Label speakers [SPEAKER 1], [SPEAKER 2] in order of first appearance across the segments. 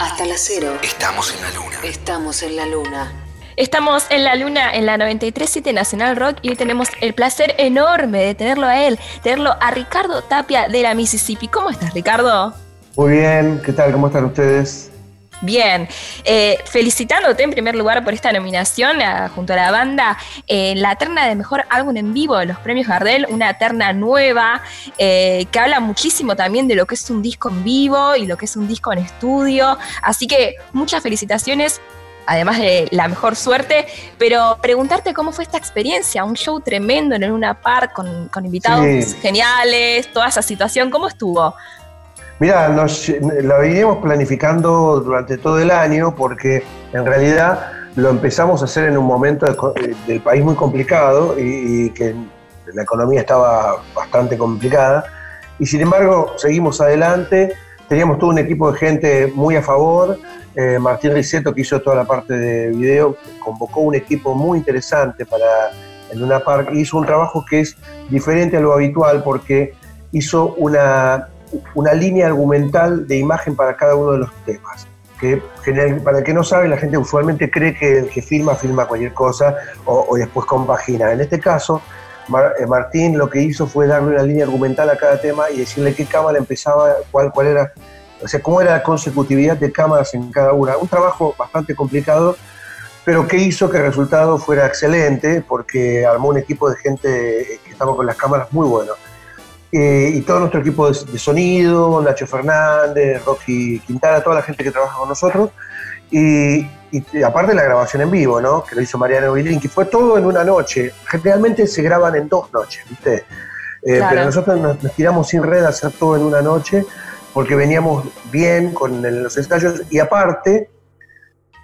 [SPEAKER 1] Hasta la cero.
[SPEAKER 2] Estamos en la luna.
[SPEAKER 1] Estamos en la luna.
[SPEAKER 3] Estamos en la luna en la 937 Nacional Rock y hoy tenemos el placer enorme de tenerlo a él, tenerlo a Ricardo Tapia de la Mississippi. ¿Cómo estás, Ricardo?
[SPEAKER 4] Muy bien, ¿qué tal? ¿Cómo están ustedes?
[SPEAKER 3] Bien, eh, felicitándote en primer lugar por esta nominación junto a la banda en la terna de mejor álbum en vivo de los premios Gardel, una terna nueva eh, que habla muchísimo también de lo que es un disco en vivo y lo que es un disco en estudio. Así que muchas felicitaciones además de la mejor suerte, pero preguntarte cómo fue esta experiencia, un show tremendo en una Park con, invitados geniales, toda esa situación, ¿cómo estuvo?
[SPEAKER 4] Mira, nos, lo veníamos planificando durante todo el año porque en realidad lo empezamos a hacer en un momento del país muy complicado y, que la economía estaba bastante complicada. Y sin embargo, seguimos adelante. Teníamos todo un equipo de gente muy a favor. Eh, Martín Riceto, que hizo toda la parte de video, convocó un equipo muy interesante para en una Park y hizo un trabajo que es diferente a lo habitual porque hizo una una línea argumental de imagen para cada uno de los temas. Que para el que no sabe, la gente usualmente cree que el que filma, filma cualquier cosa o, después compagina. En este caso, eh, Martín lo que hizo fue darle una línea argumental a cada tema y decirle qué cámara empezaba, cuál, cuál era, o sea, cómo era la consecutividad de cámaras en cada una. Un trabajo bastante complicado, pero que hizo que el resultado fuera excelente porque armó un equipo de gente que estaba con las cámaras muy bueno. Eh, y todo nuestro equipo de, sonido, Nacho Fernández, Rocky Quintana, toda la gente que trabaja con nosotros. Y, aparte la grabación en vivo, ¿no? Que lo hizo Mariano Vilín, que fue todo en una noche. Generalmente se graban en dos noches, ¿viste? Eh, pero nosotros nos, tiramos sin red a hacer todo en una noche porque veníamos bien con los ensayos y aparte,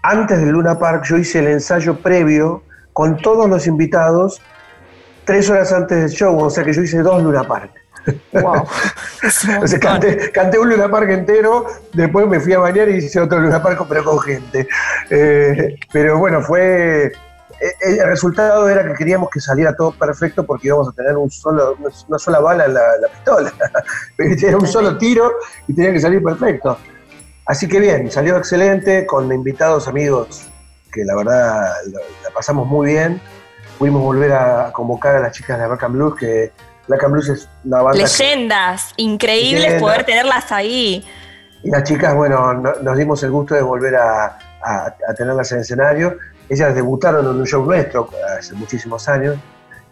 [SPEAKER 4] antes del Luna Park yo hice el ensayo previo con todos los invitados tres horas antes del show, o sea que yo hice dos Luna Park. Wow. canté, un Luna Park entero, después me fui a bañar y hice otro Luna Park, pero con gente. Eh, pero bueno, fue. Eh, el resultado era que queríamos que saliera todo perfecto porque íbamos a tener un solo, una sola bala en la, pistola. Era un solo tiro y tenía que salir perfecto. Así que bien, salió excelente, con invitados amigos que la verdad la pasamos muy bien. Pudimos volver a convocar a las chicas de Rock and Blues que Black and Blues es una banda.
[SPEAKER 3] Leyendas, increíbles poder tenerlas ahí.
[SPEAKER 4] Y las chicas, bueno, nos dimos el gusto de volver a, tenerlas en el escenario. Ellas debutaron en un show nuestro hace muchísimos años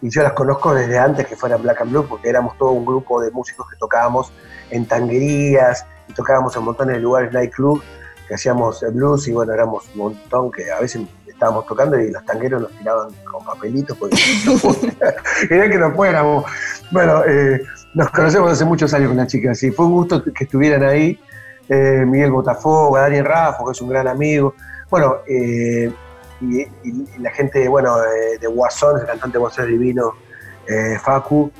[SPEAKER 4] y yo las conozco desde antes que fueran Black and Blues porque éramos todo un grupo de músicos que tocábamos en tanguerías y tocábamos en montones de lugares, nightclub, que hacíamos blues y bueno, éramos un montón que a veces estábamos tocando y los tangueros nos tiraban con papelitos porque querían que nos fuéramos. Bueno, eh, nos conocemos hace muchos años con las chicas y fue un gusto que estuvieran ahí. Eh, Miguel Botafogo, Daniel Rafa, que es un gran amigo. Bueno, eh, y, la gente, bueno, de Guasón, el cantante Guasón Divino, Facu,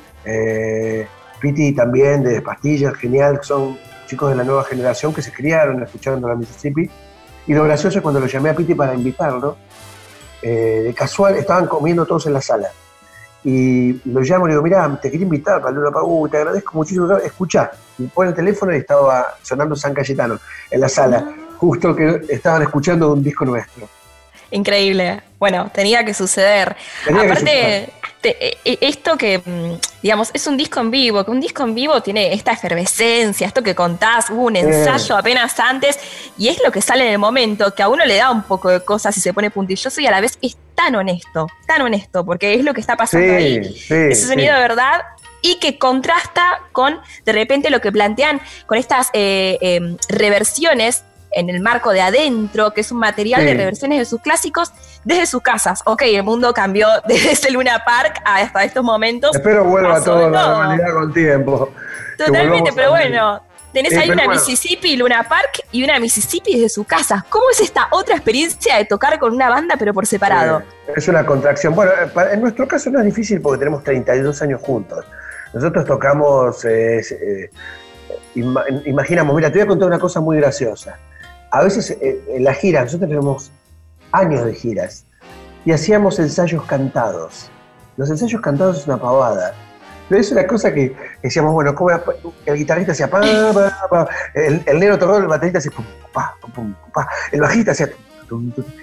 [SPEAKER 4] Piti también, de Pastillas, genial, son chicos de la nueva generación que se criaron escuchando la Mississippi. Y lo gracioso es cuando lo llamé a Piti para invitarlo, eh, de casual, estaban comiendo todos en la sala. Y lo llamo y le digo, mira, te quería invitar para Luna Pagú, te agradezco muchísimo. Escucha, y pone el teléfono y estaba sonando San Cayetano en la sala, ah. justo que estaban escuchando un disco nuestro.
[SPEAKER 3] Increíble. Bueno, tenía que suceder. Aparte, e, e, esto que, mm, digamos, es un disco en vivo, que un disco en vivo tiene esta efervescencia, esto que contás, hubo un ensayo apenas antes, y es lo que sale en el momento, que a uno le da un poco de cosas y se pone puntilloso y a la vez es tan honesto, tan honesto, porque es lo que está pasando ahí. Ese sonido de verdad y que contrasta con de repente lo que plantean con estas eh, em, reversiones en el marco de adentro, que es un material de reversiones de sus clásicos desde sus casas. Ok, el mundo cambió desde ese Luna Park hasta estos momentos.
[SPEAKER 4] Espero vuelva todo a la normalidad con tiempo.
[SPEAKER 3] Totalmente, pero bueno, tenés ahí una Mississippi Luna Park y una Mississippi desde su casa. ¿Cómo es esta otra experiencia de tocar con una banda pero por separado?
[SPEAKER 4] es una contracción. Bueno, en nuestro caso no es difícil porque tenemos 32 años juntos. Nosotros tocamos, eh, eh, imaginamos, mira, te voy a contar una cosa muy graciosa a veces eh, en la gira, nosotros tenemos años de giras y hacíamos ensayos cantados. Los ensayos cantados es una pavada, Pero es una cosa que decíamos, bueno, ¿cómo el guitarrista hacía pa, pa, pa, el, el negro tocó, el baterista hacía pum, pa, pum, pa, el bajista hacía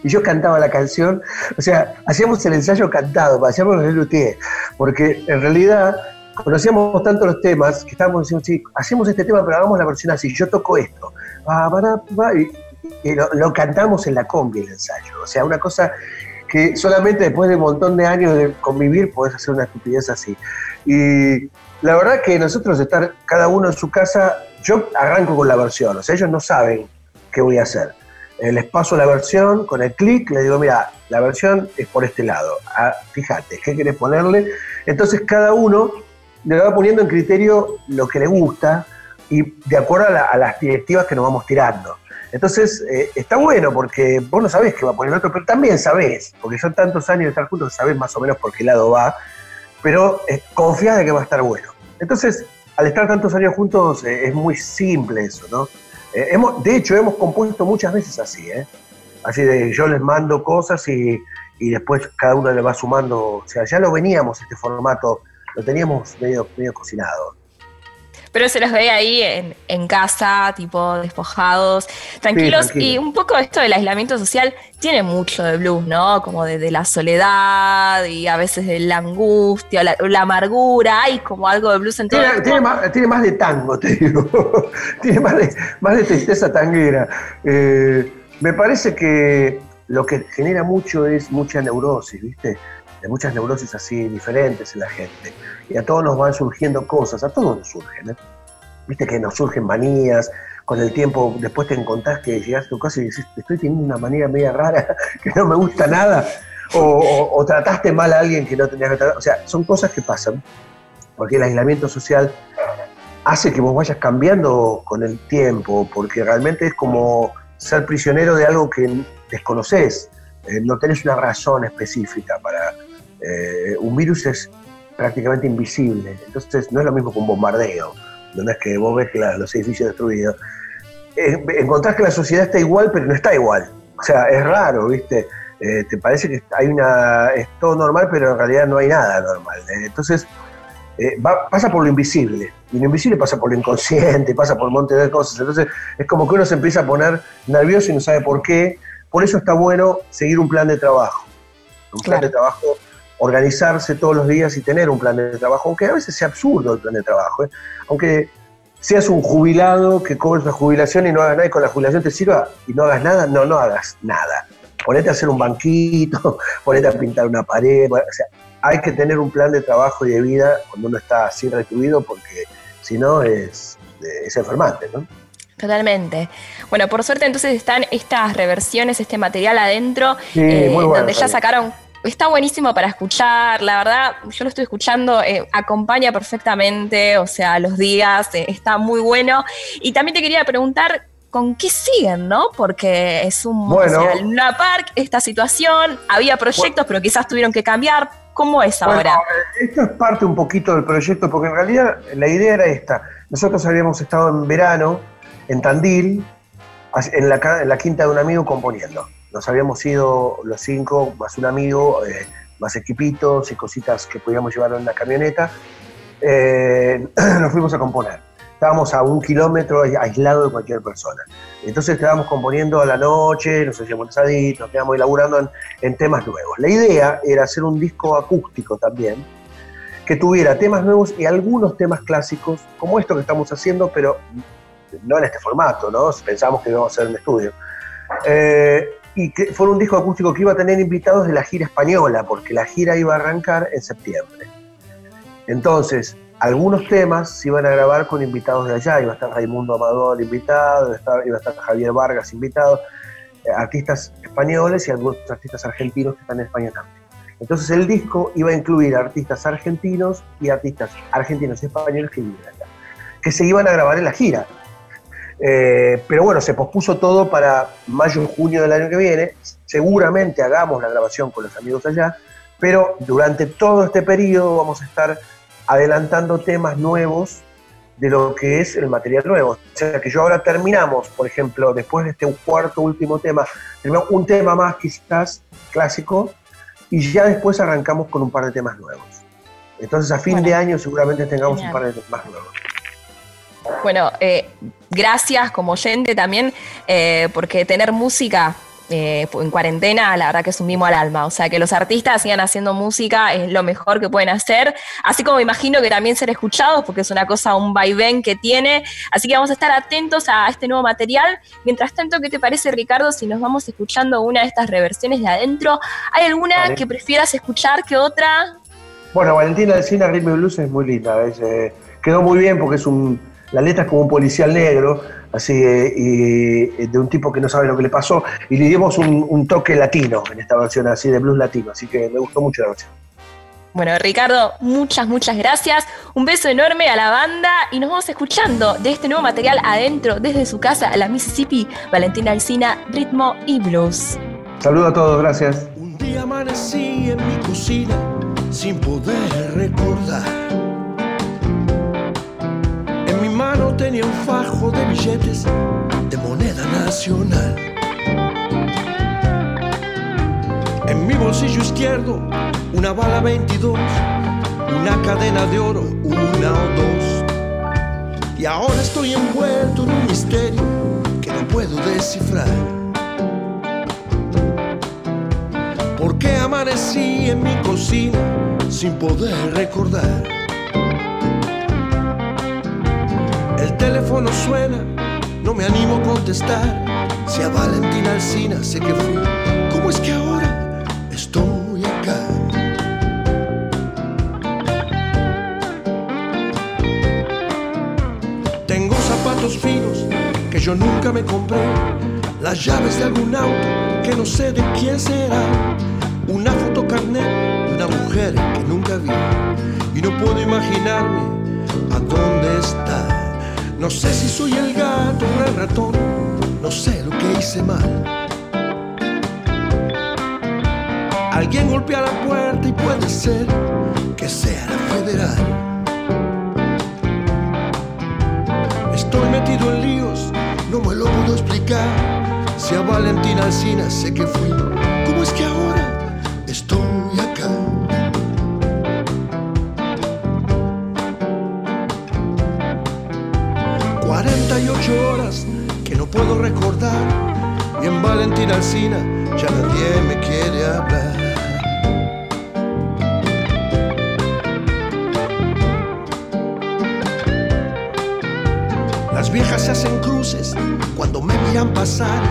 [SPEAKER 4] y yo cantaba la canción, o sea, hacíamos el ensayo cantado, hacíamos el luthier, porque en realidad conocíamos tanto los temas que estábamos diciendo, sí, hacemos este tema, pero hagamos la versión así, yo toco esto, y, lo, cantamos en la combi el ensayo, o sea, una cosa que solamente después de un montón de años de convivir podés hacer una estupidez así. Y la verdad que nosotros estar cada uno en su casa, yo arranco con la versión, o sea, ellos no saben qué voy a hacer. Eh, les paso la versión, con el clic le digo, mira, la versión es por este lado, ah, fíjate, ¿qué querés ponerle? Entonces cada uno le va poniendo en criterio lo que le gusta y de acuerdo a, las directivas que nos vamos tirando. Entonces eh, está bueno porque vos no sabés qué va a poner el otro, pero también sabés, porque son tantos años de estar juntos que sabés más o menos por qué lado va, pero eh, confías de que va a estar bueno. Entonces, al estar tantos años juntos es muy simple eso, ¿no? Eh, hemos, de hecho, hemos compuesto muchas veces así, ¿eh? Así de yo les mando cosas y, y, después cada uno le va sumando. O sea, ya lo veníamos, este formato, lo teníamos medio, medio cocinado.
[SPEAKER 3] Pero se los ve ahí en, casa, tipo despojados, tranquilos. y un poco esto del aislamiento social tiene mucho de blues, ¿no? Como de, la soledad y a veces de la angustia, la, la amargura. Hay como algo de blues en todo.
[SPEAKER 4] Tiene, tiene, más, tiene más, de tango, te digo. tiene más de, más de tristeza tanguera. Eh, me parece que lo que genera mucho es mucha neurosis, ¿viste? De muchas neurosis así diferentes en la gente. Y a todos nos van surgiendo cosas, a todos nos surgen. ¿eh? Viste que nos surgen manías, con el tiempo después te encontrás que llegas a tu casa y dices, estoy teniendo una manía media rara, que no me gusta nada, o, trataste mal a alguien que no tenías que tratar. O sea, son cosas que pasan, porque el aislamiento social hace que vos vayas cambiando con el tiempo, porque realmente es como ser prisionero de algo que desconoces, eh, no tenés una razón específica para, eh, un virus es prácticamente invisible, entonces no es lo mismo que un bombardeo, no es que vos ves los edificios destruidos. Eh, encontrás que la sociedad está igual, pero no está igual. O sea, es raro, ¿viste? Eh, te parece que hay una es todo normal, pero en realidad no hay nada normal. Entonces, pasa por lo invisible. Y lo invisible pasa por lo inconsciente, pasa por un montón de cosas. Entonces, es como que uno se empieza a poner nervioso y no sabe por qué. Por eso está bueno seguir un plan de trabajo. Un plan de trabajo organizarse todos los días y tener un plan de trabajo, aunque a veces sea absurdo el plan de trabajo, ¿eh? aunque seas un jubilado que cobres la jubilación y no hagas nada y con la jubilación te sirva y no hagas nada, no, no hagas nada. Ponete a hacer un banquito, ponete a pintar una pared, o sea, hay que tener un plan de trabajo y de vida cuando uno está así recluido porque si no es, es enfermante, ¿no?
[SPEAKER 3] Totalmente. Bueno, por suerte entonces están estas reversiones, este material adentro, eh, donde ya sacaron está buenísimo para escuchar, la verdad, yo lo estoy escuchando, eh, acompaña perfectamente, o sea, los días, eh, está muy bueno. Y también te quería preguntar, ¿con qué siguen, no? Porque es un
[SPEAKER 4] bueno,
[SPEAKER 3] Luna Park, esta situación, había proyectos, pero quizás tuvieron que cambiar. ¿Cómo es ahora?
[SPEAKER 4] Eh, esto es parte un poquito del proyecto, porque en realidad la idea era esta. Nosotros habíamos estado en verano en Tandil, en la, en la quinta de un amigo componiendo nos habíamos ido los cinco, más un amigo, eh, más equipitos y cositas que podíamos llevar en la camioneta. Eh, nos fuimos a componer. Estábamos a un kilómetro aislado de cualquier persona. Entonces estábamos componiendo a la noche, nos hacíamos asaditos, nos quedamos elaborando en, temas nuevos. La idea era hacer un disco acústico también, que tuviera temas nuevos y algunos temas clásicos, como esto que estamos haciendo, pero no en este formato, ¿no? Pensamos que íbamos a hacer en estudio. Eh, y que fue un disco acústico que iba a tener invitados de la gira española, porque la gira iba a arrancar en septiembre. Entonces, algunos temas se iban a grabar con invitados de allá, iba a estar Raimundo Amador invitado, iba a estar Javier Vargas invitado, eh, artistas españoles y algunos artistas argentinos que están en España también. Entonces el disco iba a incluir artistas argentinos y artistas argentinos y españoles que vivían allá, que se iban a grabar en la gira. Eh, pero bueno, se pospuso todo para mayo o junio del año que viene. Seguramente hagamos la grabación con los amigos allá, pero durante todo este periodo vamos a estar adelantando temas nuevos de lo que es el material nuevo. O sea que yo ahora terminamos, por ejemplo, después de este cuarto último tema, terminamos un tema más quizás clásico y ya después arrancamos con un par de temas nuevos. Entonces a fin de año seguramente tengamos un par de más nuevos.
[SPEAKER 3] Bueno, eh, gracias como oyente también, eh, porque tener música eh, en cuarentena, la verdad que es un mimo al alma. O sea, que los artistas sigan haciendo música es lo mejor que pueden hacer. Así como imagino que también ser escuchados, porque es una cosa, un vaivén que tiene. Así que vamos a estar atentos a este nuevo material. Mientras tanto, ¿qué te parece, Ricardo, si nos vamos escuchando una de estas reversiones de adentro? ¿Hay alguna que prefieras escuchar que otra?
[SPEAKER 4] Bueno, Valentina del Cine Ritmo Blues es muy linda. Eh, quedó muy bien porque es un. La letra es como un policial negro así y, de un tipo que no sabe lo que le pasó, y le dimos un, toque latino en esta versión, así de blues latino, así que me gustó mucho la versión.
[SPEAKER 3] Bueno, Ricardo, muchas, muchas gracias. Un beso enorme a la banda y nos vamos escuchando de este nuevo material adentro, desde su casa, a la Mississippi, Valentina Alcina, Ritmo y Blues.
[SPEAKER 4] Saludos a todos, gracias.
[SPEAKER 2] Un día amanecí en mi cocina sin poder recordar tenía un fajo de billetes de moneda nacional. En mi bolsillo izquierdo, una bala 22, una cadena de oro, una o dos. Y ahora estoy envuelto en un misterio que no puedo descifrar. ¿Por qué amanecí en mi cocina sin poder recordar? Teléfono suena, no me animo a contestar. Si a Valentina Alcina sé que fui, ¿cómo es que ahora estoy acá? Tengo zapatos finos que yo nunca me compré, las llaves de algún auto que no sé de quién será, una fotocarnet de una mujer que nunca vi y no puedo imaginarme a dónde está. No sé si soy el gato o el ratón, no sé lo que hice mal. Alguien golpea la puerta y puede ser que sea la federal. Estoy metido en líos, no me lo puedo explicar. Si a Valentina Alcina sé que fui, Valentina Alcina ya nadie me quiere hablar. Las viejas se hacen cruces cuando me miran pasar.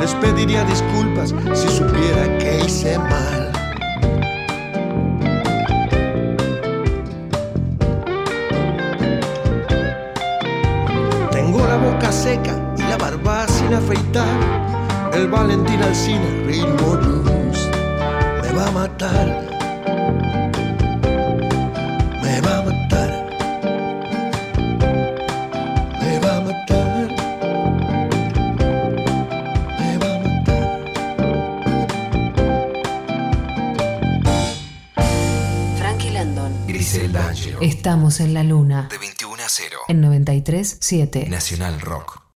[SPEAKER 2] Les pediría disculpas si supiera que hice mal. Valentín Alcina, ritmo blues, me va a matar. Me va a matar. Me va a matar. Me va a matar.
[SPEAKER 1] Frankie Landon.
[SPEAKER 5] Grisel Angelo.
[SPEAKER 6] Estamos en la luna.
[SPEAKER 5] De 21 a 0.
[SPEAKER 6] En 93 7.
[SPEAKER 5] Nacional Rock.